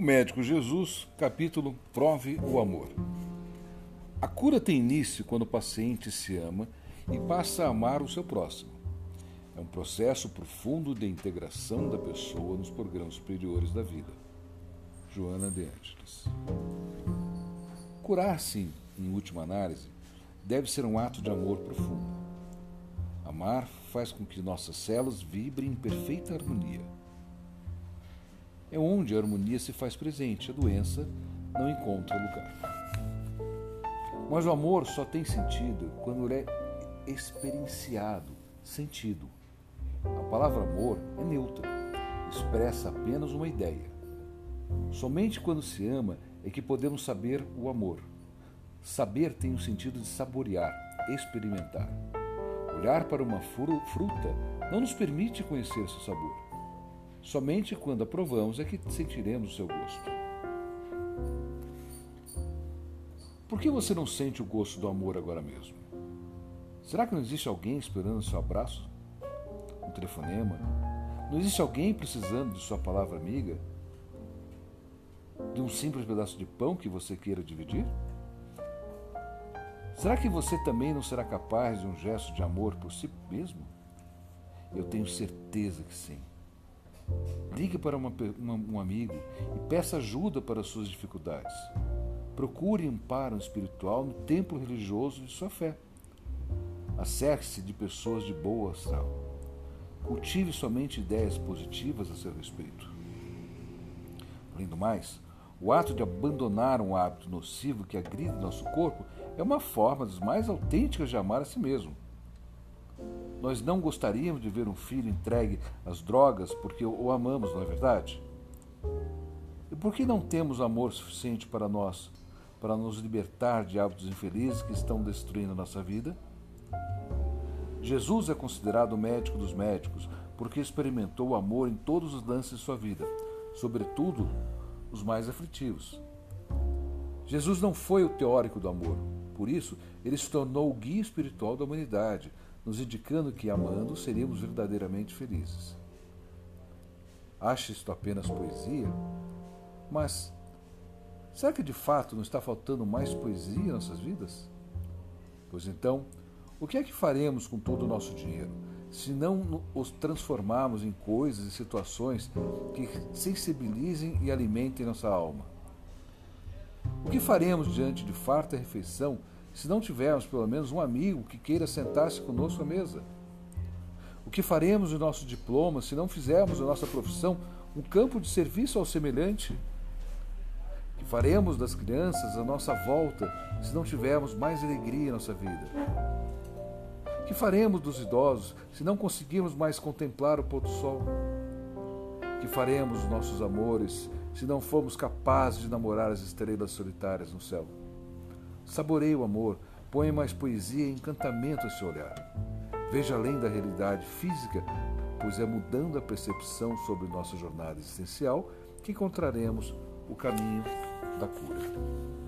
médico Jesus, capítulo Prove o amor. A cura tem início quando o paciente se ama e passa a amar o seu próximo. É um processo profundo de integração da pessoa nos programas superiores da vida. Joana de Angelis. Curar-se, em última análise, deve ser um ato de amor profundo. Amar faz com que nossas células vibrem em perfeita harmonia é onde a harmonia se faz presente, a doença não encontra lugar. Mas o amor só tem sentido quando é experienciado, sentido. A palavra amor é neutra, expressa apenas uma ideia. Somente quando se ama é que podemos saber o amor. Saber tem o sentido de saborear, experimentar. Olhar para uma fruta não nos permite conhecer seu sabor. Somente quando aprovamos é que sentiremos o seu gosto. Por que você não sente o gosto do amor agora mesmo? Será que não existe alguém esperando seu abraço? Um telefonema? Não existe alguém precisando de sua palavra amiga? De um simples pedaço de pão que você queira dividir? Será que você também não será capaz de um gesto de amor por si mesmo? Eu tenho certeza que sim. Ligue para uma, uma, um amigo e peça ajuda para suas dificuldades. Procure amparo espiritual no templo religioso de sua fé. Acerte-se de pessoas de boa astral. Cultive somente ideias positivas a seu respeito. Além do mais, o ato de abandonar um hábito nocivo que agride nosso corpo é uma forma das mais autênticas de amar a si mesmo. Nós não gostaríamos de ver um filho entregue às drogas porque o amamos, não é verdade? E por que não temos amor suficiente para nós, para nos libertar de hábitos infelizes que estão destruindo a nossa vida? Jesus é considerado o médico dos médicos porque experimentou o amor em todos os lances de sua vida, sobretudo os mais aflitivos. Jesus não foi o teórico do amor, por isso ele se tornou o guia espiritual da humanidade, nos indicando que, amando, seríamos verdadeiramente felizes. Acha isto apenas poesia? Mas será que de fato não está faltando mais poesia em nossas vidas? Pois então, o que é que faremos com todo o nosso dinheiro, se não os transformarmos em coisas e situações que sensibilizem e alimentem nossa alma? O que faremos diante de farta refeição se não tivermos pelo menos um amigo que queira sentar-se conosco à mesa? O que faremos do nosso diploma se não fizermos da nossa profissão um campo de serviço ao semelhante? O que faremos das crianças à nossa volta se não tivermos mais alegria em nossa vida? O que faremos dos idosos se não conseguirmos mais contemplar o pôr do sol? O que faremos dos nossos amores se não formos capazes de namorar as estrelas solitárias no céu? Saboreie o amor, ponha mais poesia e encantamento a seu olhar. Veja além da realidade física, pois é mudando a percepção sobre nossa jornada existencial que encontraremos o caminho da cura.